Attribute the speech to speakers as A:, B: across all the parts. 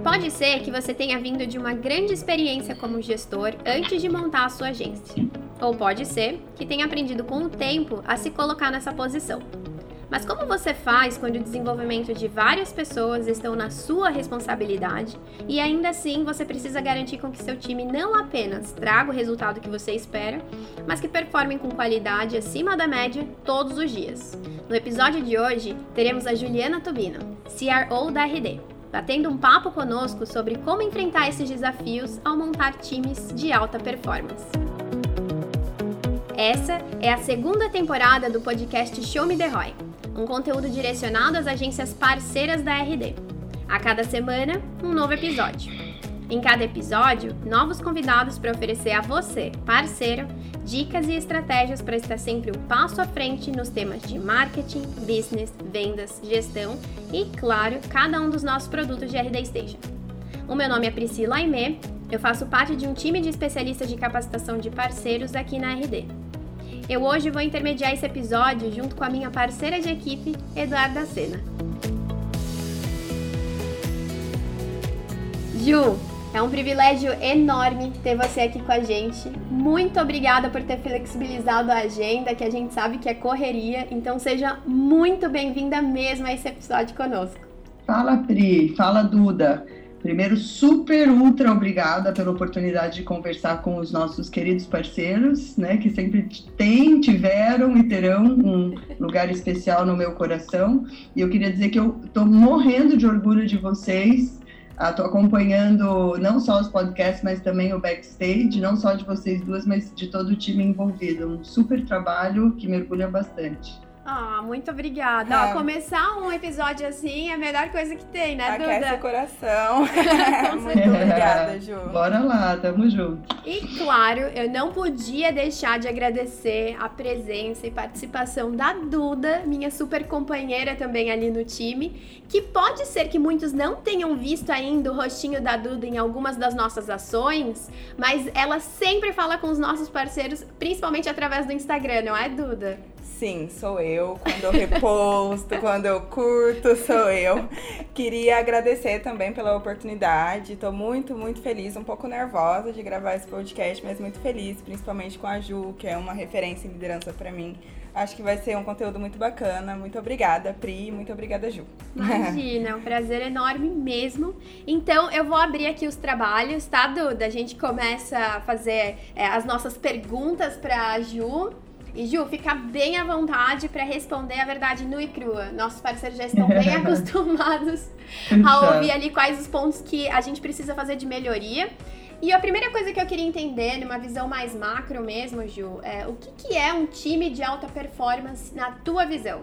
A: Pode ser que você tenha vindo de uma grande experiência como gestor antes de montar a sua agência. Ou pode ser que tenha aprendido com o tempo a se colocar nessa posição. Mas como você faz quando o desenvolvimento de várias pessoas estão na sua responsabilidade e ainda assim você precisa garantir com que seu time não apenas traga o resultado que você espera, mas que performem com qualidade acima da média todos os dias? No episódio de hoje, teremos a Juliana Tubino, CRO da RD, batendo um papo conosco sobre como enfrentar esses desafios ao montar times de alta performance. Essa é a segunda temporada do podcast Show Me The Roy um conteúdo direcionado às agências parceiras da RD. A cada semana, um novo episódio. Em cada episódio, novos convidados para oferecer a você, parceiro, dicas e estratégias para estar sempre um passo à frente nos temas de marketing, business, vendas, gestão e, claro, cada um dos nossos produtos de RD Station. O meu nome é Priscila Aimé, eu faço parte de um time de especialistas de capacitação de parceiros aqui na RD. Eu hoje vou intermediar esse episódio junto com a minha parceira de equipe, Eduarda Sena. Ju, é um privilégio enorme ter você aqui com a gente. Muito obrigada por ter flexibilizado a agenda, que a gente sabe que é correria. Então seja muito bem-vinda mesmo a esse episódio conosco.
B: Fala, Pri. Fala, Duda. Primeiro, super ultra obrigada pela oportunidade de conversar com os nossos queridos parceiros, né, que sempre têm, tiveram e terão um lugar especial no meu coração. E eu queria dizer que eu estou morrendo de orgulho de vocês. Estou ah, acompanhando não só os podcasts, mas também o backstage, não só de vocês duas, mas de todo o time envolvido. Um super trabalho que mergulha bastante.
A: Ah, muito obrigada. É. Ó, começar um episódio assim é a melhor coisa que tem, né,
C: Aquece
A: Duda?
C: o coração. muito obrigada, Ju.
B: Bora lá, tamo junto.
A: E claro, eu não podia deixar de agradecer a presença e participação da Duda, minha super companheira também ali no time, que pode ser que muitos não tenham visto ainda o rostinho da Duda em algumas das nossas ações, mas ela sempre fala com os nossos parceiros, principalmente através do Instagram, não é, Duda?
C: Sim, sou eu. Quando eu reposto, quando eu curto, sou eu. Queria agradecer também pela oportunidade. Estou muito, muito feliz, um pouco nervosa de gravar esse podcast, mas muito feliz, principalmente com a Ju, que é uma referência em liderança para mim. Acho que vai ser um conteúdo muito bacana. Muito obrigada, Pri. Muito obrigada, Ju.
A: Imagina, é um prazer enorme mesmo. Então, eu vou abrir aqui os trabalhos, tá, Duda? A gente começa a fazer é, as nossas perguntas para a Ju. E Ju, fica bem à vontade para responder a verdade nua e crua. Nossos parceiros já estão bem acostumados a ouvir ali quais os pontos que a gente precisa fazer de melhoria. E a primeira coisa que eu queria entender, numa visão mais macro mesmo, Ju, é o que, que é um time de alta performance na tua visão?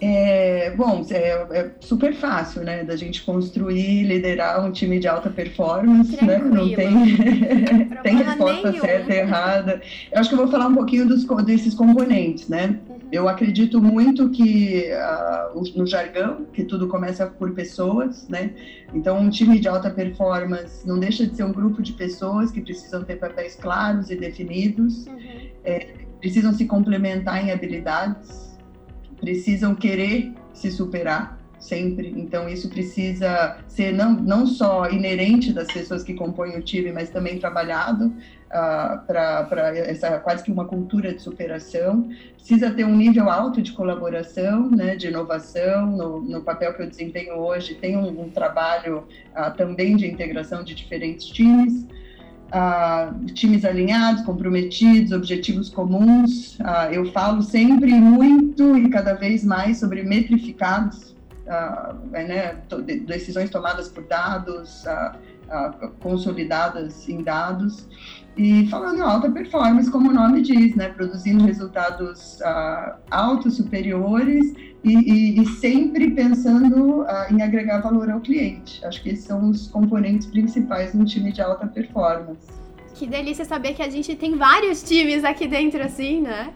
B: É, bom, é, é, super fácil, né, da gente construir, liderar um time de alta performance,
A: Tranquilo.
B: né? Não tem, tem resposta nenhum. certa e errada. Eu acho que eu vou falar um pouquinho dos, desses componentes, né? Uhum. Eu acredito muito que uh, no jargão, que tudo começa por pessoas, né? Então, um time de alta performance não deixa de ser um grupo de pessoas que precisam ter papéis claros e definidos, uhum. é, precisam se complementar em habilidades precisam querer se superar sempre. Então, isso precisa ser não, não só inerente das pessoas que compõem o time, mas também trabalhado uh, para essa quase que uma cultura de superação. Precisa ter um nível alto de colaboração, né, de inovação. No, no papel que eu desempenho hoje, tem um, um trabalho uh, também de integração de diferentes times times alinhados, comprometidos, objetivos comuns. Eu falo sempre muito e cada vez mais sobre metrificados, né, decisões tomadas por dados, consolidadas em dados. E falando alta performance, como o nome diz, né, produzindo resultados altos, superiores e, e, e sempre pensando uh, em agregar valor ao cliente. Acho que esses são os componentes principais de um time de alta performance.
A: Que delícia saber que a gente tem vários times aqui dentro, assim, né?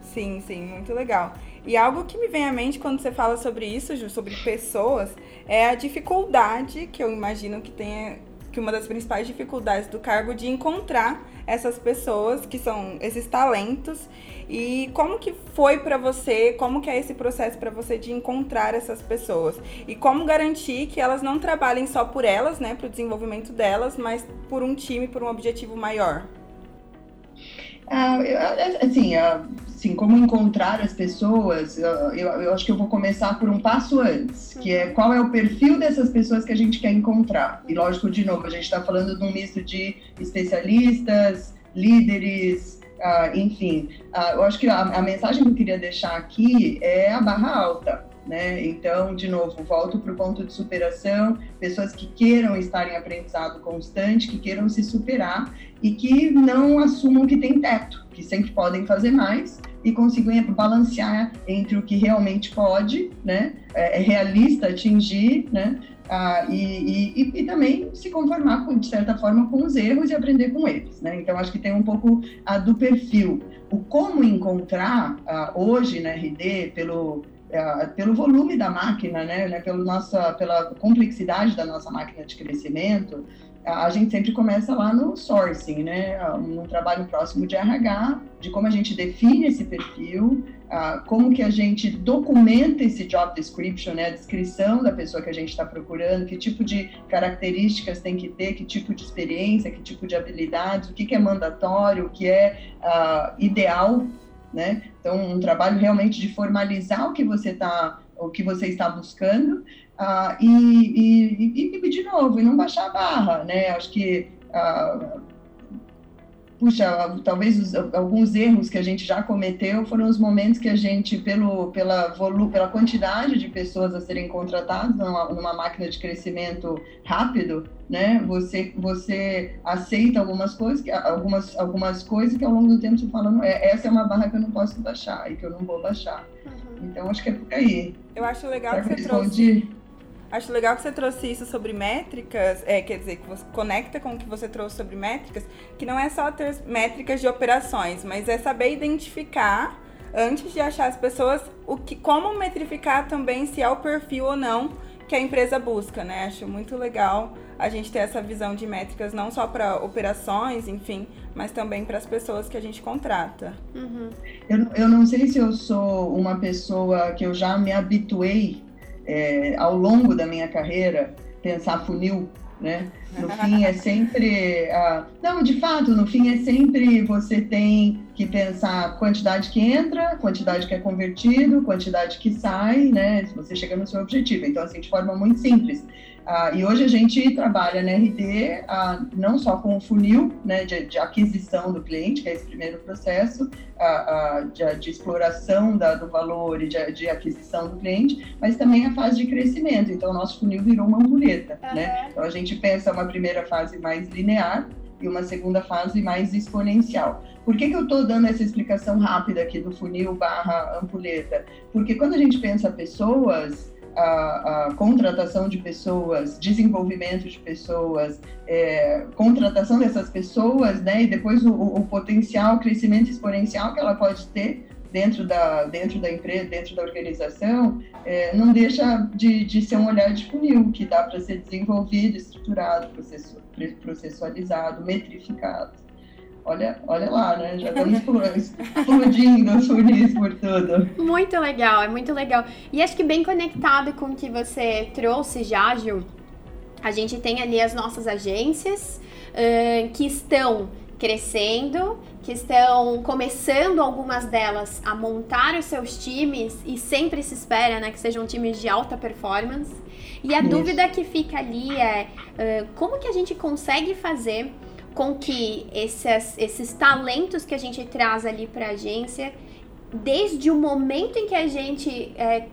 C: Sim, sim, muito legal. E algo que me vem à mente quando você fala sobre isso, Ju, sobre pessoas, é a dificuldade que eu imagino que tenha que uma das principais dificuldades do cargo de encontrar essas pessoas que são esses talentos e como que foi para você, como que é esse processo para você de encontrar essas pessoas e como garantir que elas não trabalhem só por elas, né, para o desenvolvimento delas, mas por um time, por um objetivo maior.
B: Ah, assim, assim, como encontrar as pessoas, eu, eu, acho que eu vou começar por um passo antes, que é qual é o perfil dessas pessoas que a gente quer encontrar. E lógico, de novo, a gente está falando de um misto de especialistas, líderes, ah, enfim. Ah, eu acho que a, a mensagem que eu queria deixar aqui é a barra alta. Né? Então, de novo, volto para o ponto de superação, pessoas que queiram estar em aprendizado constante, que queiram se superar e que não assumam que tem teto, que sempre podem fazer mais e consigam balancear entre o que realmente pode, né? É, é realista atingir, né? Ah, e, e, e, também se conformar, com, de certa forma, com os erros e aprender com eles. Né? Então, acho que tem um pouco ah, do perfil. O como encontrar ah, hoje na RD, pelo, pelo volume da máquina, né, né, pelo nossa, pela complexidade da nossa máquina de crescimento, a gente sempre começa lá no sourcing, né, no trabalho próximo de RH, de como a gente define esse perfil, como que a gente documenta esse job description, né, a descrição da pessoa que a gente está procurando, que tipo de características tem que ter, que tipo de experiência, que tipo de habilidades, o que, que é mandatório, o que é uh, ideal né? Então, um trabalho realmente de formalizar o que você está o que você está buscando uh, e, e, e, de novo, e não baixar a barra, né? Acho que uh, puxa, talvez os, alguns erros que a gente já cometeu foram os momentos que a gente, pelo, pela, volu, pela quantidade de pessoas a serem contratadas numa, numa máquina de crescimento rápido, né? Você, você aceita algumas coisas, algumas, algumas coisas que ao longo do tempo você fala, é, essa é uma barra que eu não posso baixar e que eu não vou baixar. Uhum. Então acho que é por aí.
C: Eu acho legal Será que você trouxe Acho legal que você trouxe isso sobre métricas, é, quer dizer, que você conecta com o que você trouxe sobre métricas, que não é só ter métricas de operações, mas é saber identificar antes de achar as pessoas o que, como metrificar também se é o perfil ou não que a empresa busca, né? Acho muito legal a gente ter essa visão de métricas não só para operações, enfim, mas também para as pessoas que a gente contrata.
B: Uhum. Eu, eu não sei se eu sou uma pessoa que eu já me habituei é, ao longo da minha carreira, pensar funil, né? No fim é sempre, ah, não, de fato, no fim é sempre você tem que pensar quantidade que entra, quantidade que é convertido, quantidade que sai, né? Se você chega no seu objetivo. Então, assim, de forma muito simples. Ah, e hoje a gente trabalha na RD ah, não só com o funil né, de, de, aquisição do cliente, que é esse primeiro processo ah, de, de, exploração da, do valor e de, de, aquisição do cliente, mas também a fase de crescimento. Então, o nosso funil virou uma ampulheta. Uhum. Né? Então, a gente pensa uma primeira fase mais linear e uma segunda fase mais exponencial. Por que, que eu estou dando essa explicação rápida aqui do funil barra ampulheta? Porque quando a gente pensa pessoas, a, a, contratação de pessoas, desenvolvimento de pessoas, é, contratação dessas pessoas, né, e depois o, o, potencial crescimento exponencial que ela pode ter dentro da, dentro da empresa, dentro da organização, é, não deixa de, de ser um olhar de funil, que dá para ser desenvolvido, estruturado, processu, processualizado, metrificado. Olha, olha lá, né? Já estamos explodindo os funis por tudo.
A: Muito legal, é muito legal. E acho que bem conectado com o que você trouxe já, Gil, a gente tem ali as nossas agências uh, que estão crescendo, que estão começando algumas delas a montar os seus times e sempre se espera né, que sejam times de alta performance. E a Isso. dúvida que fica ali é uh, como que a gente consegue fazer com que esses, esses talentos que a gente traz ali para a agência, desde o momento em que a gente é,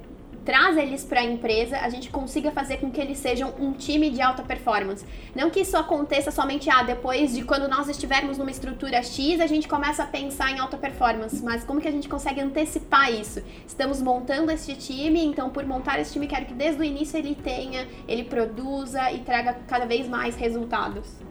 A: traz eles para a empresa, a gente consiga fazer com que eles sejam um time de alta performance. Não que isso aconteça somente ah, depois de quando nós estivermos numa estrutura X, a gente começa a pensar em alta performance, mas como que a gente consegue antecipar isso? Estamos montando este time, então por montar esse time quero que desde o início ele tenha, ele produza e traga cada vez mais resultados.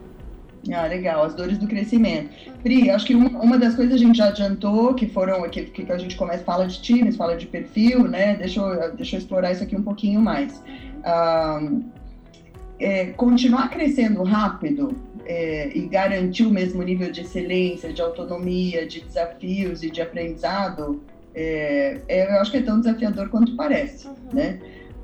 B: Ah, legal, as dores do crescimento. Pri, acho que uma, uma das coisas a gente já adiantou, que foram, que, que a gente começa, fala de times, fala de perfil, né? Deixa eu, deixa eu explorar isso aqui um pouquinho mais. é, continuar crescendo rápido é, e garantir o mesmo nível de excelência, de autonomia, de desafios e de aprendizado, é, é, eu acho que é tão desafiador quanto parece, uhum. né?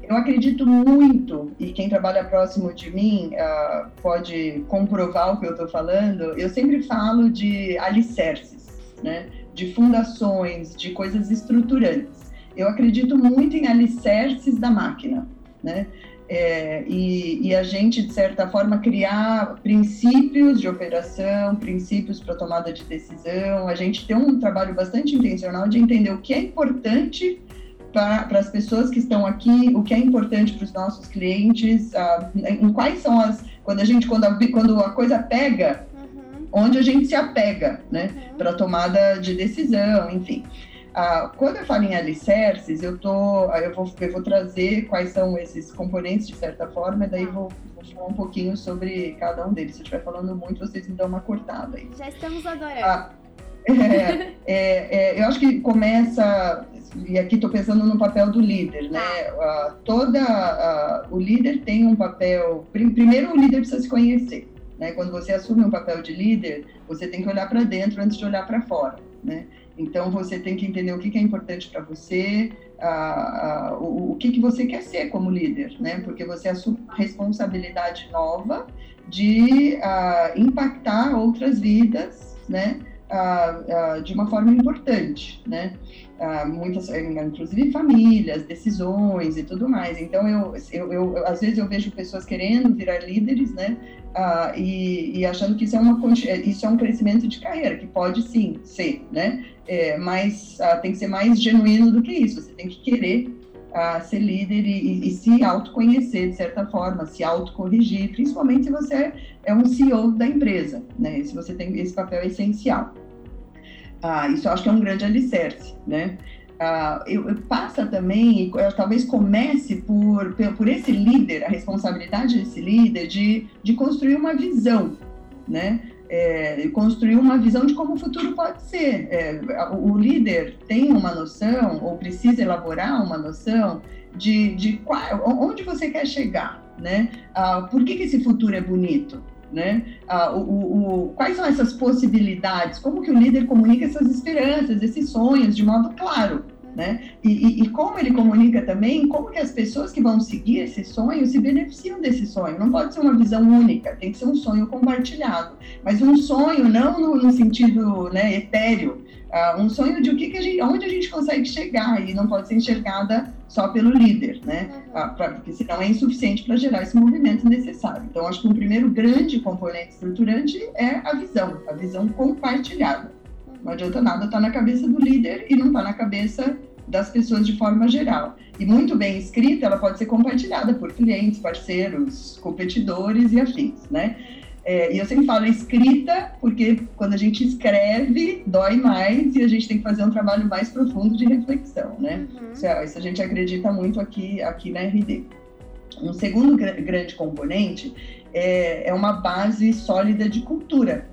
B: Eu acredito muito, e quem trabalha próximo de mim uh, pode comprovar o que eu estou falando, eu sempre falo de alicerces, né? de fundações, de coisas estruturantes. Eu acredito muito em alicerces da máquina. Né? É, e, e, a gente, de certa forma, criar princípios de operação, princípios para tomada de decisão. A gente tem um trabalho bastante intencional de entender o que é importante para as pessoas que estão aqui, o que é importante para os nossos clientes, uh, em quais são as quando a gente quando a, quando a coisa pega, uhum. onde a gente se apega, né, uhum. para tomada de decisão, enfim. Uh, quando eu falo em alicerces, eu tô, eu vou, eu vou trazer quais são esses componentes de certa forma, e daí tá. vou, vou falar um pouquinho sobre cada um deles. Se eu estiver falando muito, vocês me dão uma cortada aí.
A: Já estamos adorando.
B: É, é, é, eu acho que começa e aqui estou pensando no papel do líder, né? Uh, toda o líder tem um papel. Primeiro, o líder precisa se conhecer, né? Quando você assume um papel de líder, você tem que olhar para dentro antes de olhar para fora, né? Então você tem que entender o que, que é importante para você, o, o que, que você quer ser como líder, né? Porque você assume uma responsabilidade nova de impactar outras vidas, né? De uma forma importante, né? Uh, muitas, inclusive famílias, decisões e tudo mais. Então, eu, eu, eu, às vezes eu vejo pessoas querendo virar líderes, né? e, e, achando que isso é, uma, isso é um crescimento de carreira, que pode sim ser, né? É, mas tem que ser mais genuíno do que isso. Você tem que querer ser líder e, e, se autoconhecer de certa forma, se autocorrigir, principalmente se você é um CEO da empresa, né? Se você tem esse papel essencial. Ah, isso eu acho que é um grande alicerce, né? Ah, eu, eu, passa também, eu, talvez comece por, por esse líder, a responsabilidade desse líder de, de construir uma visão, né? É, construir uma visão de como o futuro pode ser. É, o líder tem uma noção, ou precisa elaborar uma noção, de, de qual, onde você quer chegar, né? Ah, por que, que esse futuro é bonito? Né? Ah, o, o, quais são essas possibilidades? Como que o líder comunica essas esperanças, esses sonhos de modo claro? Né? E, e, e, como ele comunica também, como que as pessoas que vão seguir esse sonho se beneficiam desse sonho. Não pode ser uma visão única, tem que ser um sonho compartilhado. Mas um sonho não no, no sentido né, etéreo, uh, um sonho de o que, que a gente, onde a gente consegue chegar e não pode ser enxergada só pelo líder, né? Uh, pra, porque senão é insuficiente para gerar esse movimento necessário. Então, acho que um primeiro grande componente estruturante é a visão, a visão compartilhada. Não adianta nada estar tá na cabeça do líder e não estar tá na cabeça das pessoas de forma geral. E muito bem escrita, ela pode ser compartilhada por clientes, parceiros, competidores e afins, né? É, e eu sempre falo escrita, porque quando a gente escreve, dói mais e a gente tem que fazer um trabalho mais profundo de reflexão, né? Uhum. Isso, é, isso, a gente acredita muito aqui, aqui na RD. Um segundo gr grande componente é, é uma base sólida de cultura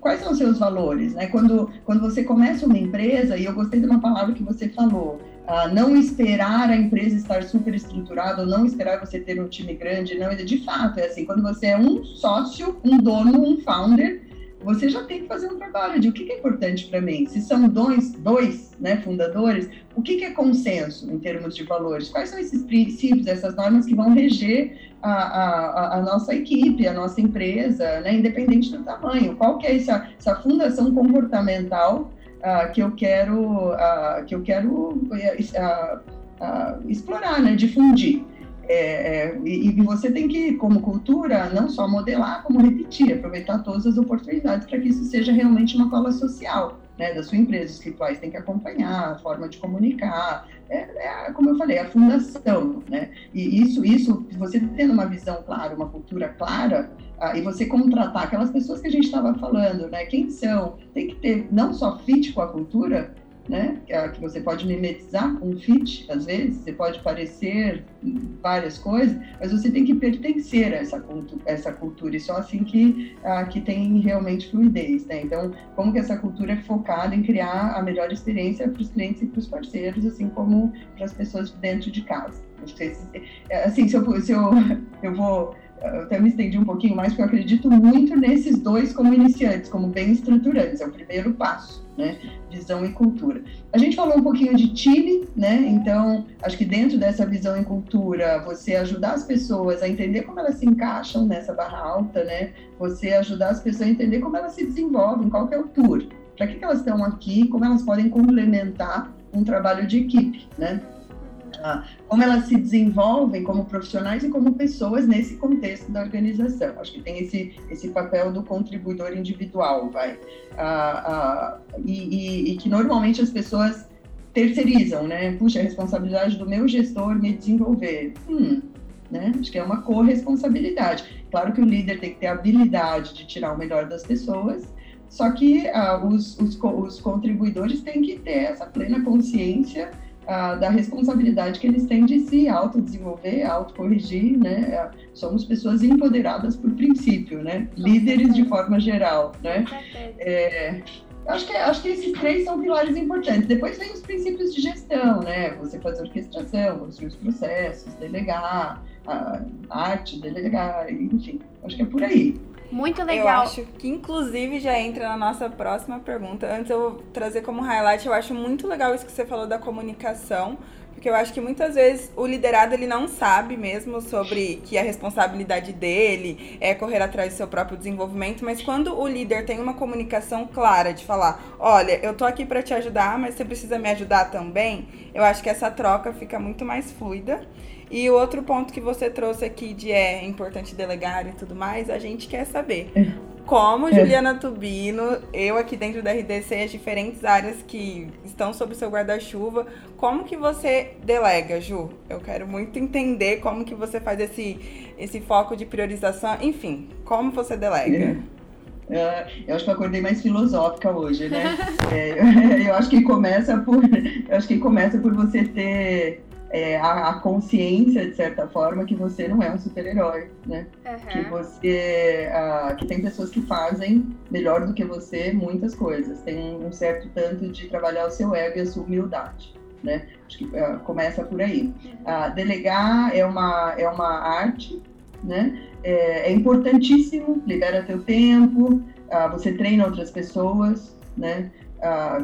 B: quais são os seus valores, né? Quando, quando você começa uma empresa, e eu gostei de uma palavra que você falou, uh, não esperar a empresa estar super estruturada, ou não esperar você ter um time grande, não, de fato, é assim, quando você é um sócio, um dono, um founder, você já tem que fazer um trabalho de o que é importante para mim. Se são dois, dois né, fundadores, o que é consenso em termos de valores? Quais são esses princípios, essas normas que vão reger a, a, a nossa equipe, a nossa empresa, né, independente do tamanho? Qual que é essa, essa fundação comportamental uh, que eu quero, uh, que eu quero uh, explorar, né, difundir? É, é, e, e, você tem que, como cultura, não só modelar, como repetir, aproveitar todas as oportunidades para que isso seja realmente uma cola social né, da sua empresa. Os rituais têm que acompanhar, a forma de comunicar, é, é, como eu falei, a fundação. Né? E isso, isso, você tendo uma visão clara, uma cultura clara, ah, e você contratar aquelas pessoas que a gente estava falando, né? quem são, tem que ter não só fit com a cultura, né? Que você pode mimetizar com um fit, às vezes, você pode parecer várias coisas, mas você tem que pertencer a essa, cultura, essa cultura, e só assim que, uh, que tem realmente fluidez, né? Então, como que essa cultura é focada em criar a melhor experiência para os clientes e para os parceiros, assim como para as pessoas dentro de casa. Que, assim, se eu, se eu, eu vou eu até me estendi um pouquinho mais, porque eu acredito muito nesses dois como iniciantes, como bem estruturantes, é o primeiro passo, né? Visão e cultura. A gente falou um pouquinho de time, né? Então, acho que dentro dessa visão e cultura, você ajudar as pessoas a entender como elas se encaixam nessa barra alta, né? Você ajudar as pessoas a entender como elas se desenvolvem, qual que é o tour, para que, que elas estão aqui, como elas podem complementar um trabalho de equipe, né? Como elas se desenvolvem como profissionais e como pessoas nesse contexto da organização. Acho que tem esse, esse papel do contribuidor individual, vai. Ah, ah, e, e, e, que normalmente as pessoas terceirizam, né? Puxa, a responsabilidade do meu gestor me desenvolver. Hum, né? Acho que é uma corresponsabilidade. Claro que o líder tem que ter a habilidade de tirar o melhor das pessoas, só que ah, os, os, os contribuidores têm que ter essa plena consciência da responsabilidade que eles têm de se autodesenvolver, autocorrigir, né? Somos pessoas empoderadas por princípio, né? Líderes de forma geral, né? É, acho que, acho que esses três são pilares importantes. Depois vem os princípios de gestão, né? Você fazer orquestração, construir os processos, delegar, a arte, delegar, enfim. Acho que é por aí.
A: Muito legal.
C: Eu acho que, inclusive, já entra na nossa próxima pergunta. Antes eu vou trazer como highlight, eu acho muito legal isso que você falou da comunicação, porque eu acho que muitas vezes o liderado ele não sabe mesmo sobre que a responsabilidade dele é correr atrás do seu próprio desenvolvimento, mas quando o líder tem uma comunicação clara de falar, olha, eu tô aqui para te ajudar, mas você precisa me ajudar também, eu acho que essa troca fica muito mais fluida. E o outro ponto que você trouxe aqui de é importante delegar e tudo mais, a gente quer saber. É. Como é. Juliana Tubino, eu aqui dentro da RDC, as diferentes áreas que estão sob o seu guarda-chuva, como que você delega, Ju? Eu quero muito entender como que você faz esse, esse foco de priorização, enfim, como você delega?
B: É. eu acho que eu acordei mais filosófica hoje, né? é, eu acho que começa por, eu acho que começa por você ter é, a, a, consciência, de certa forma, que você não é um super-herói, né? Uhum. Que você... Uh, que tem pessoas que fazem melhor do que você muitas coisas. Tem um certo tanto de trabalhar o seu ego e a sua humildade, né? Acho que uh, começa por aí. Uh, delegar é uma, é uma arte, né? É, é importantíssimo, libera teu tempo, você treina outras pessoas, né?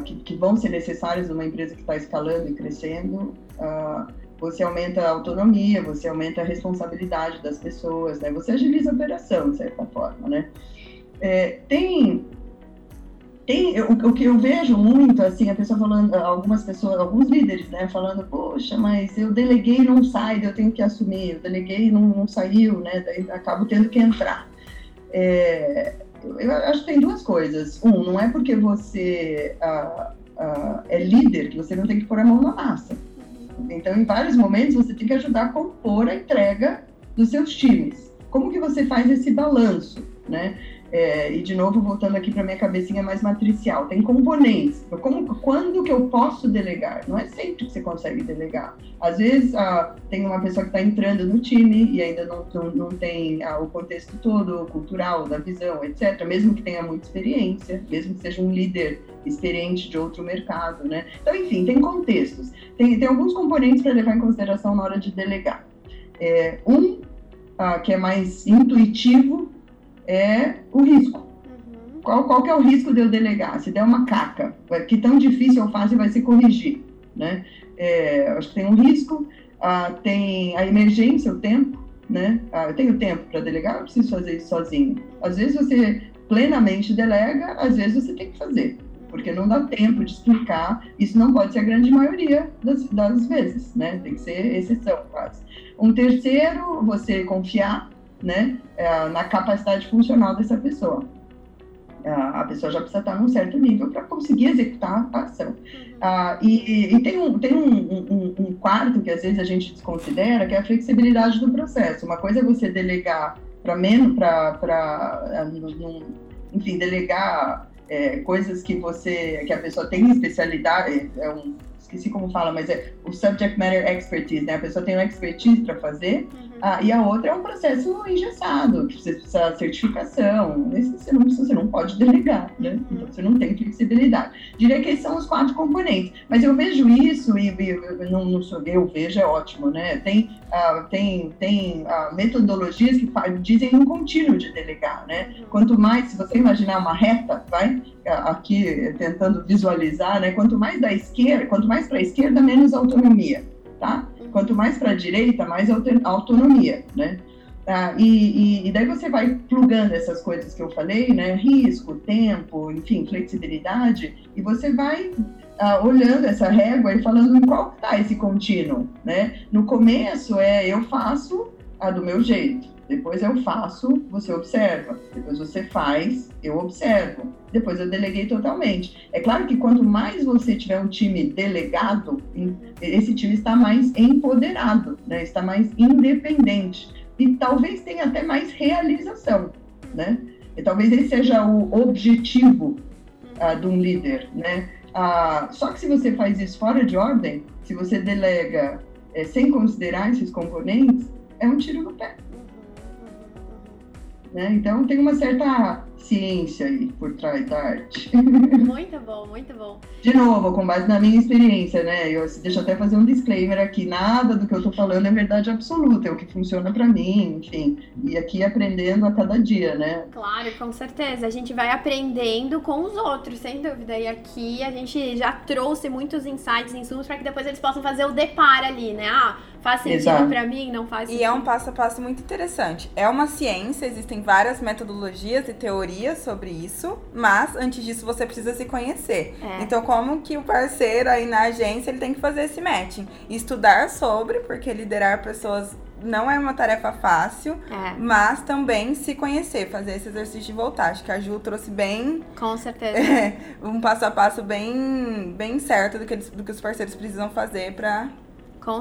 B: Que, que, vão ser necessárias numa empresa que está escalando e crescendo. Uh, você aumenta a autonomia, você aumenta a responsabilidade das pessoas, né? Você agiliza a operação, de certa forma, né? É, tem tem o, o, que eu vejo muito assim a pessoa falando algumas pessoas alguns líderes né falando poxa mas eu deleguei não sai eu tenho que assumir eu deleguei não, não saiu né daí acabo tendo que entrar é, eu acho que tem duas coisas um não é porque você ah, ah, é líder que você não tem que pôr a mão na massa então, em vários momentos, você tem que ajudar a compor a entrega dos seus times. Como que você faz esse balanço, né? É, e de novo, voltando aqui para minha cabecinha mais matricial, tem componentes. Como, quando que eu posso delegar? Não é sempre que você consegue delegar. Às vezes ah, tem uma pessoa que está entrando no time e ainda não, não, não tem ah, o contexto todo cultural, da visão, etc. Mesmo que tenha muita experiência, mesmo que seja um líder experiente de outro mercado, né? Então, enfim, tem contextos. Tem, tem alguns componentes para levar em consideração na hora de delegar. É, um ah, que é mais intuitivo é o risco. Qual, qual que é o risco de eu delegar? Se der uma caca, que tão difícil faço e vai se corrigir, né? É, acho que tem um risco, ah, tem a emergência, o tempo, né? Ah, eu tenho tempo para delegar, eu preciso fazer isso sozinho. Às vezes você plenamente delega, às vezes você tem que fazer, porque não dá tempo de explicar. Isso não pode ser a grande maioria das, das vezes, né? Tem que ser exceção, quase. Um terceiro, você confiar né, é, na capacidade funcional dessa pessoa. É, a pessoa já precisa estar num certo nível para conseguir executar a ação. Ah, e, e, tem, um, tem um, um, um, quarto que às vezes a gente desconsidera, que é a flexibilidade do processo. Uma coisa é você delegar para menos, para, enfim, delegar é, coisas que você, que a pessoa tem especialidade, é um, esqueci como fala, mas é o subject matter expertise, né? A pessoa tem uma expertise para fazer. Uhum Ah, e a outra é um processo engessado, que você precisa de certificação. Nesse você não, você não pode delegar, né? Uhum. Então você não tem flexibilidade. Diria que esses são os quatro componentes. Mas eu vejo isso, e, e não, não sou eu vejo, é ótimo, né? Tem, ah, tem, tem ah, metodologias que dizem um contínuo de delegar, né? Uhum. Quanto mais, se você imaginar uma reta, vai aqui tentando visualizar, né? Quanto mais da esquerda, quanto mais para a esquerda, menos autonomia, tá? Quanto mais para a direita, mais autonomia, né? Ah, e, e, daí você vai plugando essas coisas que eu falei, né? Risco, tempo, enfim, flexibilidade, e você vai ah, olhando essa régua e falando em qual está esse contínuo, né? No começo é eu faço a do meu jeito. Depois eu faço, você observa. Depois você faz, eu observo. Depois eu deleguei totalmente. É claro que quanto mais você tiver um time delegado, esse time está mais empoderado, né? está mais independente. E talvez tenha até mais realização. Né? E talvez esse seja o objetivo uh, de um líder. Né? Uh, só que se você faz isso fora de ordem, se você delega é, sem considerar esses componentes, é um tiro no pé. Né? Então tem uma certa ciência aí por trás da arte.
A: Muito bom, muito bom.
B: De novo, com base na minha experiência, né? Eu deixa até fazer um disclaimer aqui, nada do que eu tô falando é verdade absoluta, é o que funciona para mim, enfim. E aqui aprendendo a cada dia, né?
A: Claro, com certeza. A gente vai aprendendo com os outros, sem dúvida. E aqui a gente já trouxe muitos insights, insumos para que depois eles possam fazer o depar ali, né? Ah, faz sentido para mim, não faz sentido.
C: E é um passo a passo muito interessante. É uma ciência, existem várias metodologias e teorias sobre isso, mas antes disso você precisa se conhecer. É. Então, como que o parceiro aí na agência ele tem que fazer esse matching? Estudar sobre, porque liderar pessoas não é uma tarefa fácil, é. mas também se conhecer, fazer esse exercício de voltar. Acho que a Ju trouxe bem.
A: Com certeza.
C: É, um passo a passo bem, bem certo do que, do que os parceiros precisam fazer para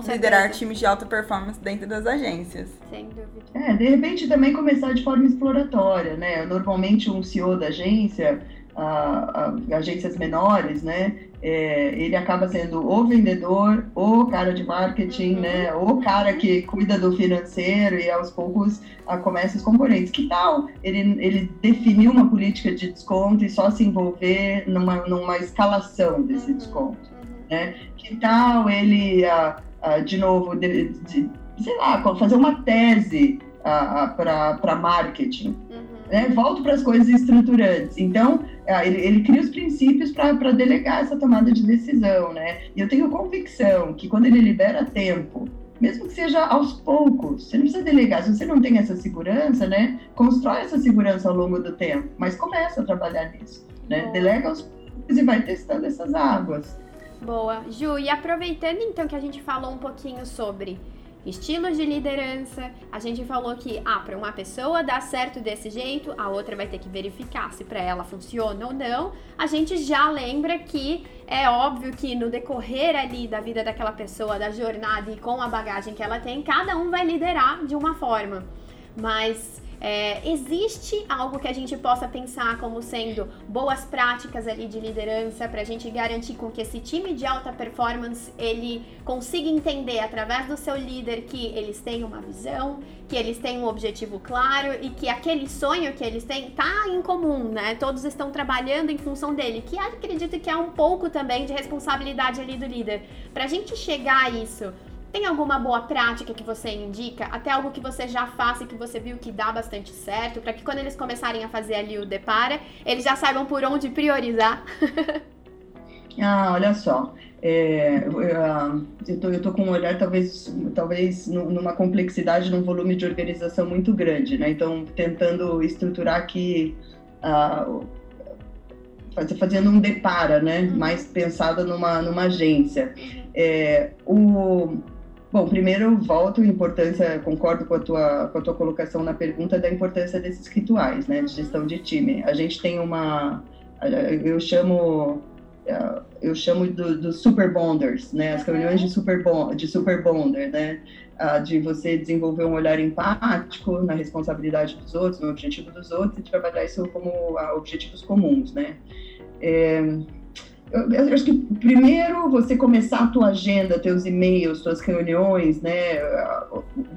C: liderar times de alta performance dentro das agências.
A: Sem dúvida.
B: É, de repente também começar de forma exploratória, né? Normalmente um CEO da agência, a, a, agências menores, né? É, ele acaba sendo o vendedor, o cara de marketing, uhum. né? O cara que cuida do financeiro e aos poucos a, começa os componentes. Que tal ele, ele definir uma política de desconto e só se envolver numa, numa escalação desse uhum. desconto? Né? Que tal ele uh, de novo, de, de, sei lá, fazer uma tese uh, para marketing. Uhum. Né? Volto para as coisas estruturantes. Então, ele, ele cria os princípios para delegar essa tomada de decisão. Né? E eu tenho convicção que quando ele libera tempo, mesmo que seja aos poucos, você não precisa delegar. Se você não tem essa segurança, né? Constrói essa segurança ao longo do tempo, mas começa a trabalhar nisso. Né? Delega aos poucos e vai testando essas águas.
A: Boa. Ju, e aproveitando então que a gente falou um pouquinho sobre estilos de liderança, a gente falou que, ah, para uma pessoa dar certo desse jeito, a outra vai ter que verificar se para ela funciona ou não. A gente já lembra que é óbvio que no decorrer ali da vida daquela pessoa, da jornada e com a bagagem que ela tem, cada um vai liderar de uma forma. Mas é, existe algo que a gente possa pensar como sendo boas práticas ali de liderança para a gente garantir com que esse time de alta performance ele consiga entender através do seu líder que eles têm uma visão, que eles têm um objetivo claro e que aquele sonho que eles têm tá em comum, né? Todos estão trabalhando em função dele, que acredito que é um pouco também de responsabilidade ali do líder. Para a gente chegar a isso tem alguma boa prática que você indica? Até algo que você já faça e que você viu que dá bastante certo, para que quando eles começarem a fazer ali o depara, eles já saibam por onde priorizar?
B: ah, olha só. É, eu, tô, eu tô com um olhar talvez, talvez numa complexidade, num volume de organização muito grande, né? Então, tentando estruturar aqui, uh, fazendo um depara, né? Uhum. Mais pensada numa, numa agência. É, o, Bom, primeiro eu volto à importância, concordo com a, tua, com a tua colocação na pergunta da importância desses rituais, né, de gestão de time. A gente tem uma, eu chamo, eu chamo dos do super bonders, né, as reuniões de super, bond, de super bonder, né, de você desenvolver um olhar empático na responsabilidade dos outros, no objetivo dos outros e trabalhar isso como objetivos comuns, né. É, eu, acho que primeiro você começar a tua agenda, teus e-mails, tuas reuniões, né?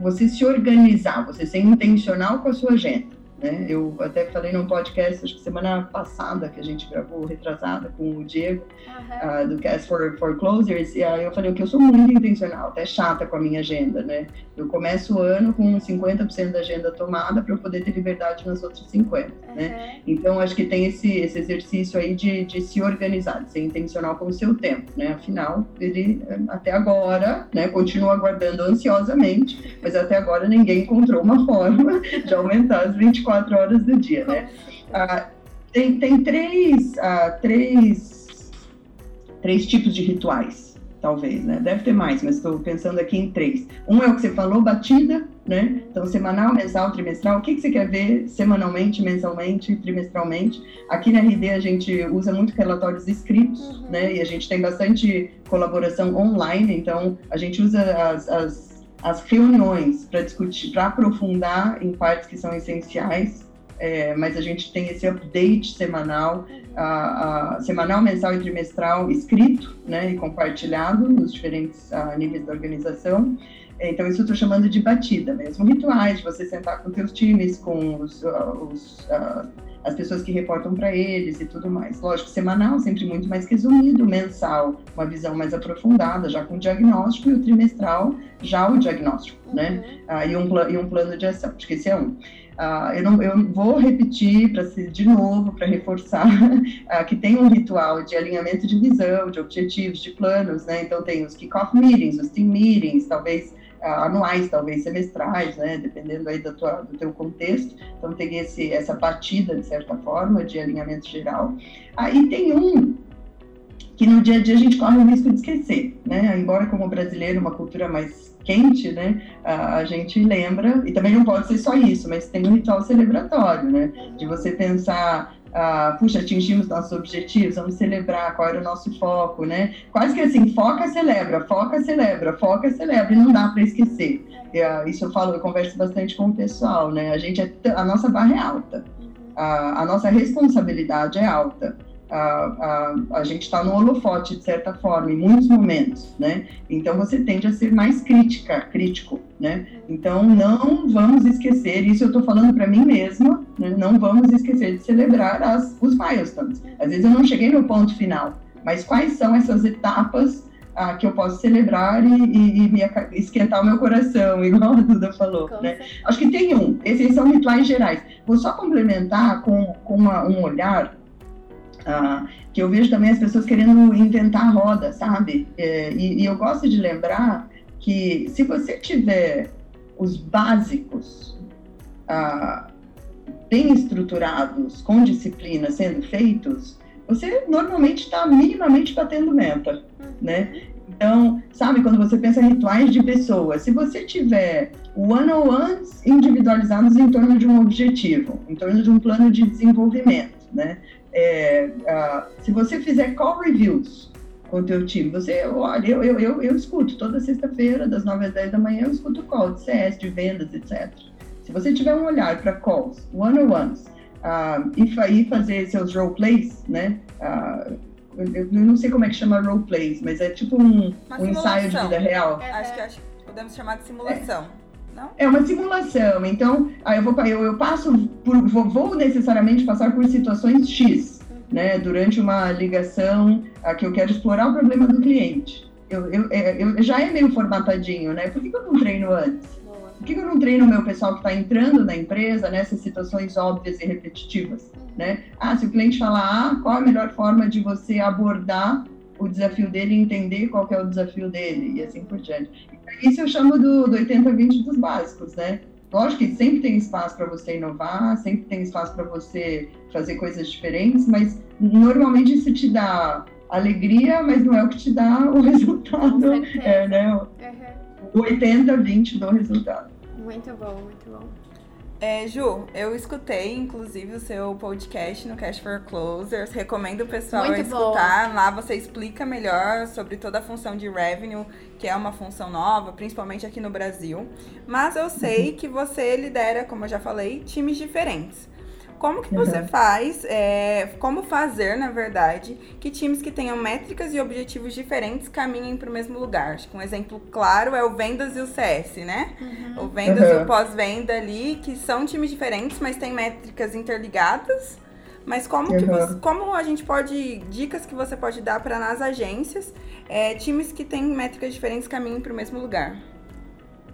B: Você se organizar, você ser intencional com a sua agenda. Né? Eu até falei num podcast, acho que semana passada, que a gente gravou, retrasada, com o Diego, uhum. uh, do Cast for, for Closers, e aí eu falei que eu sou muito intencional, até chata com a minha agenda, né? Eu começo o ano com 50% da agenda tomada para eu poder ter liberdade nas outras 50%, uhum. né? Então, acho que tem esse, esse exercício aí de, de se organizar, de ser intencional com o seu tempo, né? Afinal, ele, até agora, né, continua aguardando ansiosamente, mas até agora ninguém encontrou uma forma de aumentar as 24 24 horas do dia, né? Ah, tem, tem três, ah, três, três tipos de rituais, talvez, né? Deve ter mais, mas estou pensando aqui em três. Um é o que você falou, batida, né? Então, semanal, mensal, trimestral. O que, que você quer ver semanalmente, mensalmente, trimestralmente? Aqui na RD a gente usa muito relatórios escritos, uhum. né? E a gente tem bastante colaboração online, então a gente usa as, as as reuniões para discutir, para aprofundar em partes que são essenciais, é, mas a gente tem esse update semanal, a, a, semanal, mensal e trimestral escrito né, e compartilhado nos diferentes a, níveis da organização. Então, isso eu estou chamando de batida mesmo. Rituais, de você sentar com teus times, com os, os as pessoas que reportam para eles e tudo mais. Lógico, semanal, sempre muito mais resumido, mensal, uma visão mais aprofundada, já com o diagnóstico, e o trimestral, já o diagnóstico, né? uhum. né? Ah, e, um, e um plano de ação, acho que esse é um. Uh, eu, não, eu vou repetir para de novo para reforçar uh, que tem um ritual de alinhamento de visão, de objetivos, de planos, né? Então tem os kick-off meetings, os team meetings, talvez anuais, talvez semestrais, né, dependendo aí do, tua, do teu contexto. Então tem esse, essa batida, de certa forma, de alinhamento geral. Aí tem um que no dia a dia a gente corre o risco de esquecer, né? Embora como brasileiro, uma cultura mais quente, né? A, gente lembra, e também não pode ser só isso, mas tem um ritual celebratório, né? De você pensar ah, puxa, atingimos nossos objetivos, vamos celebrar, qual era o nosso foco, né? Quase que assim, foca, celebra, foca, celebra, foca, celebra, e não dá para esquecer. Ah, isso eu falo, eu converso bastante com o pessoal, né? A gente é, a nossa barra é alta, a, a nossa responsabilidade é alta a, a, a gente está no holofote, de certa forma, em muitos momentos, né? Então, você tende a ser mais crítica, crítico, né? Então, não vamos esquecer, isso eu estou falando para mim mesma, né? não vamos esquecer de celebrar as, os milestones. Às vezes eu não cheguei no ponto final, mas quais são essas etapas ah, que eu posso celebrar e, e, e me, esquentar o meu coração, igual a Duda falou. né? Acho que tem um, esses são rituais gerais. Vou só complementar com, com uma, um olhar ah, que eu vejo também as pessoas querendo inventar a roda, sabe? É, e, e, eu gosto de lembrar que se você tiver os básicos ah, bem estruturados, com disciplina sendo feitos, você normalmente está minimamente batendo meta, uhum. né? Então, sabe, quando você pensa em rituais de pessoas, se você tiver one-on-ones individualizados em torno de um objetivo, em torno de um plano de desenvolvimento, né? é, se você fizer call reviews com o teu time, você, olha, eu, eu, eu, eu escuto toda sexta-feira, das 9 às 10 da manhã, eu escuto call de CS, de vendas, etc. Se você tiver um olhar para calls, one-on-ones, uh, e, e fazer seus role plays, né? Uh, eu, não sei como é que chama role plays, mas é tipo um, um ensaio de vida real.
C: É, acho que acho, podemos chamar de simulação. É. Não?
B: É uma simulação. Então, aí eu, vou, eu, eu passo por, vou, vou, necessariamente passar por situações X, né? Durante uma ligação a que eu quero explorar o problema do cliente. Eu, eu, é, eu já é meio formatadinho, né? Por que, que eu não treino antes? Por que, que eu não treino o meu pessoal que está entrando na empresa nessas situações óbvias e repetitivas? Né? Ah, se o cliente falar, ah, qual a melhor forma de você abordar o desafio dele e entender qual é o desafio dele, e assim por diante. Isso eu chamo do, do 80-20 dos básicos, né? Lógico que sempre tem espaço para você inovar, sempre tem espaço para você fazer coisas diferentes, mas normalmente isso te dá alegria, mas não é o que te dá o resultado. É, né? Uhum. O 80-20 do resultado.
A: Muito bom, muito bom.
C: É, Ju, eu escutei, inclusive, o seu podcast no Cash for Closers. Recomendo o pessoal Muito escutar. Bom. Lá você explica melhor sobre toda a função de revenue, que é uma função nova, principalmente aqui no Brasil. Mas eu sei que você lidera, como eu já falei, times diferentes. Como que você uhum. faz, é, como fazer, na verdade, que times que tenham métricas e objetivos diferentes caminhem para o mesmo lugar? Acho que um exemplo claro é o Vendas e o CS, né? Uhum. O Vendas uhum. e o pós-venda ali, que são times diferentes, mas têm métricas interligadas. Mas como, que você, como a gente pode, dicas que você pode dar para nas agências, é, times que têm métricas diferentes caminhem para o mesmo lugar?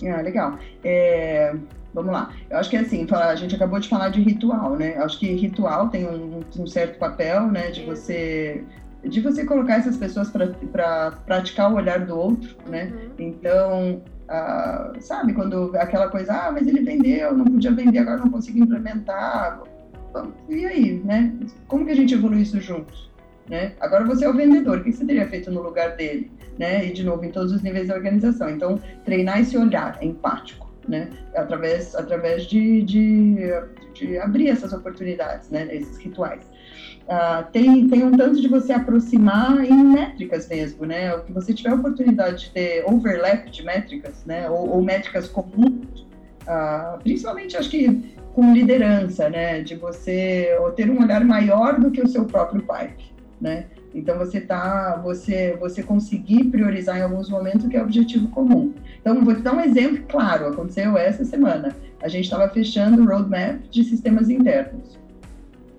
B: Ah, legal. É, vamos lá. Eu acho que assim, a gente acabou de falar de ritual, né? Eu acho que ritual tem um, um certo papel, né? De você de você colocar essas pessoas para praticar o olhar do outro, né? Uhum. Então, ah, sabe, quando aquela coisa, ah, mas ele vendeu, não podia vender, agora não consigo implementar. E aí, né? Como que a gente evolui isso juntos? Né? Agora você é o vendedor, o que você teria feito no lugar dele? Né? E de novo, em todos os níveis da organização. Então, treinar esse olhar empático né? Através, através de, de, de abrir essas oportunidades, né? Esses rituais. Uh, tem, tem um tanto de você aproximar em métricas mesmo, né? O que você tiver a oportunidade de ter overlap de métricas, né? Ou, ou métricas comuns, uh, principalmente acho que com liderança, né? De você ter um olhar maior do que o seu próprio pipe, né? Então você tá, você, você conseguir priorizar em alguns momentos o que é objetivo comum. Então vou te dar um exemplo claro. Aconteceu essa semana. A gente estava fechando o roadmap de sistemas internos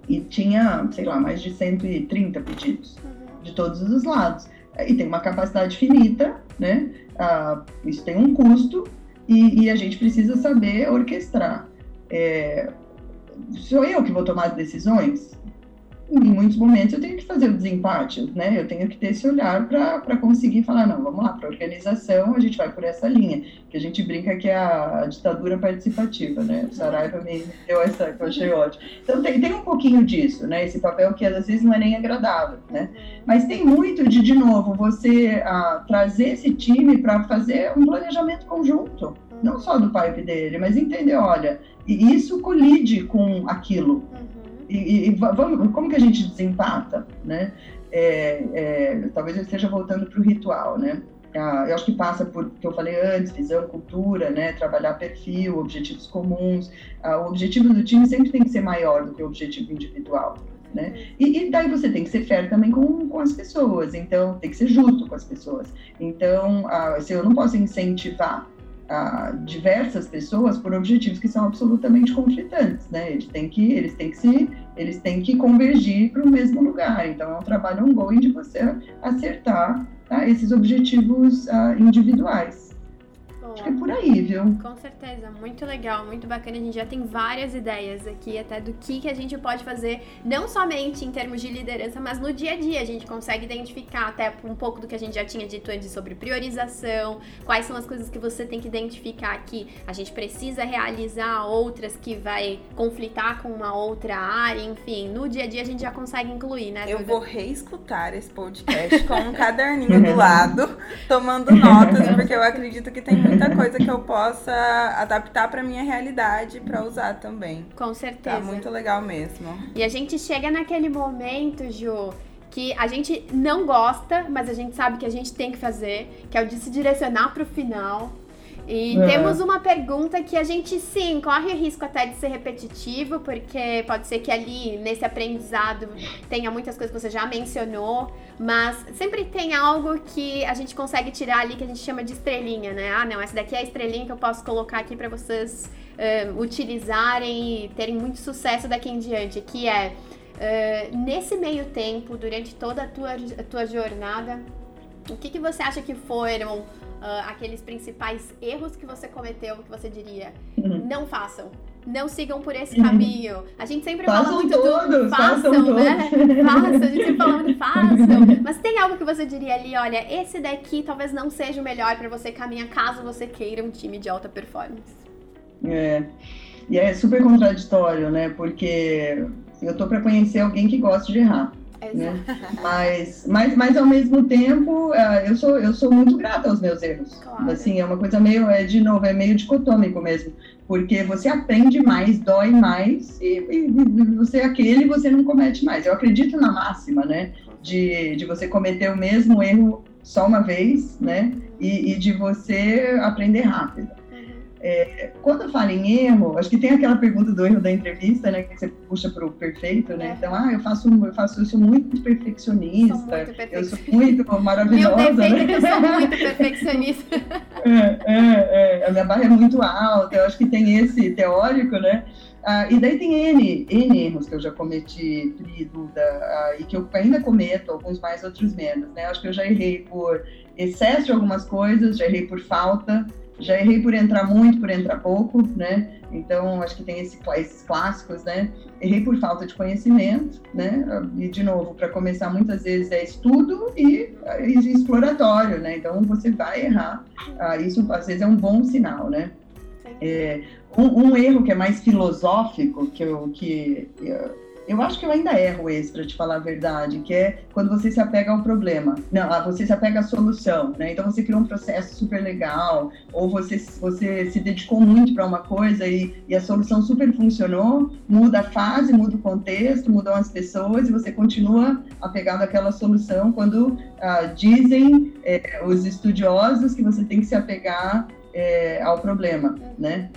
B: e tinha, sei lá, mais de 130 pedidos de todos os lados. E tem uma capacidade finita, né? Ah, isso tem um custo e, e, a gente precisa saber orquestrar. É, sou eu que vou tomar as decisões? Em muitos momentos eu tenho que fazer o desempate, né? Eu tenho que ter esse olhar para conseguir falar, não, vamos lá, para organização a gente vai por essa linha, que a gente brinca que é a, a ditadura participativa, né? O Saraiva me deu essa que eu achei ótimo. Então tem, tem um pouquinho disso, né? Esse papel que às vezes não é nem agradável, né? Mas tem muito de, de novo, você trazer esse time para fazer um planejamento conjunto, não só do pipe dele, mas entender, olha, isso colide com aquilo, e, e vamos, como que a gente desempata, né? É, é, talvez eu esteja voltando para o ritual, né? Ah, eu acho que passa por que eu falei antes, visão, cultura, né? Trabalhar perfil, objetivos comuns. Ah, o objetivo do time sempre tem que ser maior do que o objetivo individual. Né? E, e, daí você tem que ser fair também com, com as pessoas, então tem que ser justo com as pessoas. Então, ah, se eu não posso incentivar a diversas pessoas por objetivos que são absolutamente conflitantes, né? Eles têm que, eles têm que se, eles têm que convergir para o mesmo lugar. Então é um trabalho ongoing de você acertar tá? esses objetivos uh, individuais. Acho que é por aí, viu?
A: Com certeza, muito legal, muito bacana. A gente já tem várias ideias aqui, até do que, que a gente pode fazer, não somente em termos de liderança, mas no dia a dia. A gente consegue identificar até um pouco do que a gente já tinha dito antes sobre priorização, quais são as coisas que você tem que identificar que a gente precisa realizar, outras que vai conflitar com uma outra área, enfim. No dia a dia a gente já consegue incluir, né?
C: Eu vou reescutar esse podcast com um caderninho do lado, tomando notas, porque eu acredito que tem muita coisa que eu possa adaptar para minha realidade para usar também.
A: Com certeza.
C: Tá muito legal mesmo.
A: E a gente chega naquele momento, Ju, que a gente não gosta, mas a gente sabe que a gente tem que fazer, que é o de se direcionar para o final. E é. temos uma pergunta que a gente sim corre o risco até de ser repetitivo, porque pode ser que ali nesse aprendizado tenha muitas coisas que você já mencionou, mas sempre tem algo que a gente consegue tirar ali que a gente chama de estrelinha, né? Ah, não, essa daqui é a estrelinha que eu posso colocar aqui para vocês uh, utilizarem e terem muito sucesso daqui em diante, que é uh, nesse meio tempo, durante toda a tua, a tua jornada, o que, que você acha que foram uh, aqueles principais erros que você cometeu, que você diria, uhum. não façam. Não sigam por esse caminho. A gente sempre
B: façam
A: fala muito
B: todos,
A: do façam,
B: façam
A: né? Façam, a gente sempre fala muito façam. Mas tem algo que você diria ali, olha, esse daqui talvez não seja o melhor para você caminhar caso você queira um time de alta performance.
B: É. E é super contraditório, né? Porque eu tô para conhecer alguém que gosta de errar. Né? Mas, mas, mas ao mesmo tempo, uh, eu sou, eu sou muito grata aos meus erros. Claro. Assim, é uma coisa meio, é, de novo, é meio dicotômico mesmo. Porque você aprende mais, dói mais, e, e, e você aquele você não comete mais. Eu acredito na máxima, né? De, de você cometer o mesmo erro só uma vez, né? E, e de você aprender rápido. É, quando fala em erro, acho que tem aquela pergunta do erro da entrevista, né? Que você puxa para o perfeito, né? É. Então, ah, eu faço, eu faço, eu sou muito perfeccionista, sou muito eu sou muito maravilhosa.
A: Meu defeito né? é que eu sou muito perfeccionista.
B: É, é, é, a minha barra é muito alta, eu acho que tem esse teórico, né? Ah, e daí tem N, N erros que eu já cometi, Pri, Duda, ah, e que eu ainda cometo, alguns mais, outros menos, né? Acho que eu já errei por excesso de algumas coisas, já errei por falta, já errei por entrar muito, por entrar pouco, né? Então, acho que tem esse, esses clássicos, né? Errei por falta de conhecimento, né? E, de novo, para começar, muitas vezes é estudo e, e exploratório, né? Então, você vai errar. Ah, isso, às vezes, é um bom sinal, né? É, um, um, erro que é mais filosófico, que eu, que eu acho que eu ainda erro esse, para te falar a verdade, que é quando você se apega ao problema. Não, ah, você se apega à solução, né? Então você criou um processo super legal, ou você, você se dedicou muito para uma coisa e, e, a solução super funcionou, muda a fase, muda o contexto, mudam as pessoas e você continua apegado àquela solução quando ah, dizem é, os estudiosos que você tem que se apegar é, ao problema, né?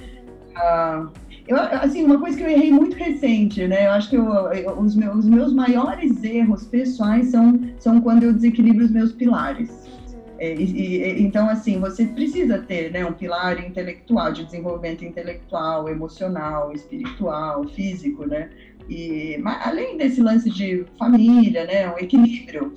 B: Ah, eu, assim, uma coisa que eu errei muito recente, né? Eu acho que eu, eu, os, meus, os meus maiores erros pessoais são, são quando eu desequilibro os meus pilares. É, e, e, então, assim, você precisa ter né, um pilar intelectual, de desenvolvimento intelectual, emocional, espiritual, físico, né? E, além desse lance de família, né, um equilíbrio,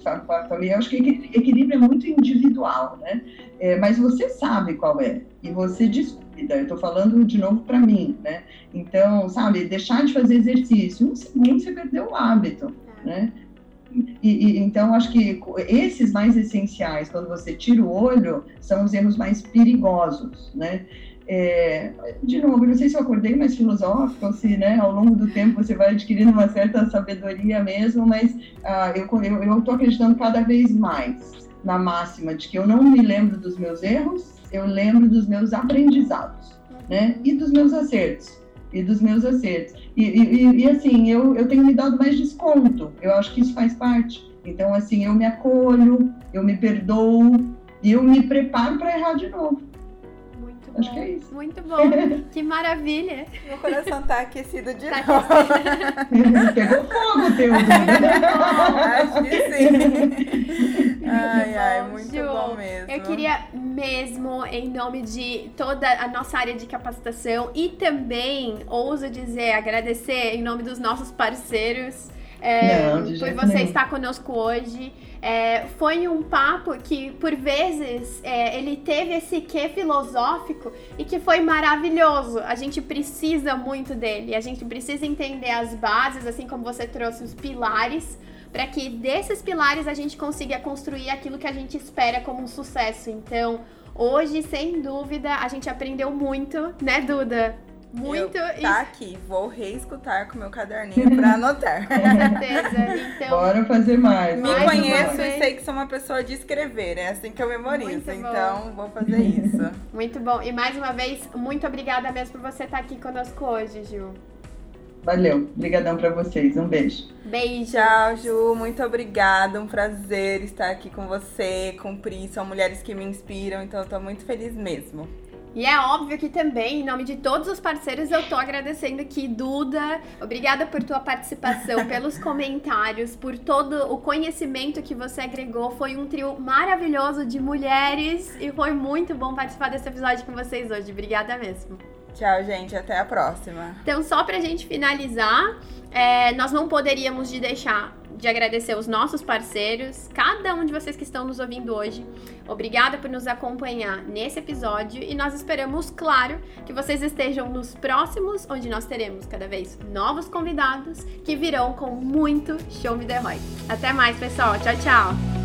B: família, eu acho que equilíbrio é muito individual, né? É, mas você sabe qual é e você descuida. Eu estou falando de novo para mim, né? Então, sabe, deixar de fazer exercício, um segundo você perdeu o hábito, né? E, e, então, acho que esses mais essenciais, quando você tira o olho, são os erros mais perigosos, né? É, de novo, não sei se eu acordei mais filosófica ou se, né, ao longo do tempo você vai adquirindo uma certa sabedoria mesmo, mas ah, eu estou acreditando cada vez mais na máxima de que eu não me lembro dos meus erros, eu lembro dos meus aprendizados, né, e dos meus acertos, e dos meus acertos. E, e, e assim, eu, eu tenho me dado mais desconto, eu acho que isso faz parte. Então, assim, eu me acolho, eu me perdoo, e eu me preparo para errar de novo. Acho que é isso.
A: Muito bom. que maravilha.
C: Meu coração tá aquecido de tá
B: novo. Pegou fogo, teu.
C: Acho que sim. Ai, ai, muito Ju, bom mesmo.
A: Eu queria mesmo, em nome de toda a nossa área de capacitação e também, ouso dizer, agradecer em nome dos nossos parceiros é, Não, por você nenhum. estar conosco hoje. É, foi um papo que, por vezes, é, ele teve esse quê filosófico e que foi maravilhoso. A gente precisa muito dele. A gente precisa entender as bases, assim como você trouxe os pilares, para que desses pilares a gente consiga construir aquilo que a gente espera como um sucesso. Então, hoje, sem dúvida, a gente aprendeu muito, né, Duda? Muito.
C: Eu, tá aqui, vou reescutar com meu caderninho pra anotar.
A: com certeza. Então,
B: Bora fazer mais.
C: Me mais conheço e sei que sou uma pessoa de escrever, é assim que eu memorizo. Então, vou fazer isso.
A: Muito bom. E mais uma vez, muito obrigada mesmo por você estar aqui conosco hoje, Gil.
B: Valeu. Obrigadão para vocês. Um beijo.
A: Beijo.
C: Tchau, Ju. Muito obrigada. Um prazer estar aqui com você, com Pri. São mulheres que me inspiram, então eu tô muito feliz mesmo.
A: E é óbvio que também, em nome de todos os parceiros, eu tô agradecendo aqui, Duda. Obrigada por tua participação, pelos comentários, por todo o conhecimento que você agregou. Foi um trio maravilhoso de mulheres e foi muito bom participar desse episódio com vocês hoje. Obrigada mesmo.
C: Tchau, gente. Até a próxima.
A: Então, só pra gente finalizar, é, nós não poderíamos de deixar de agradecer os nossos parceiros, cada um de vocês que estão nos ouvindo hoje. Obrigada por nos acompanhar nesse episódio e nós esperamos, claro, que vocês estejam nos próximos, onde nós teremos cada vez novos convidados que virão com muito show me the Roy. Até mais, pessoal. Tchau, tchau.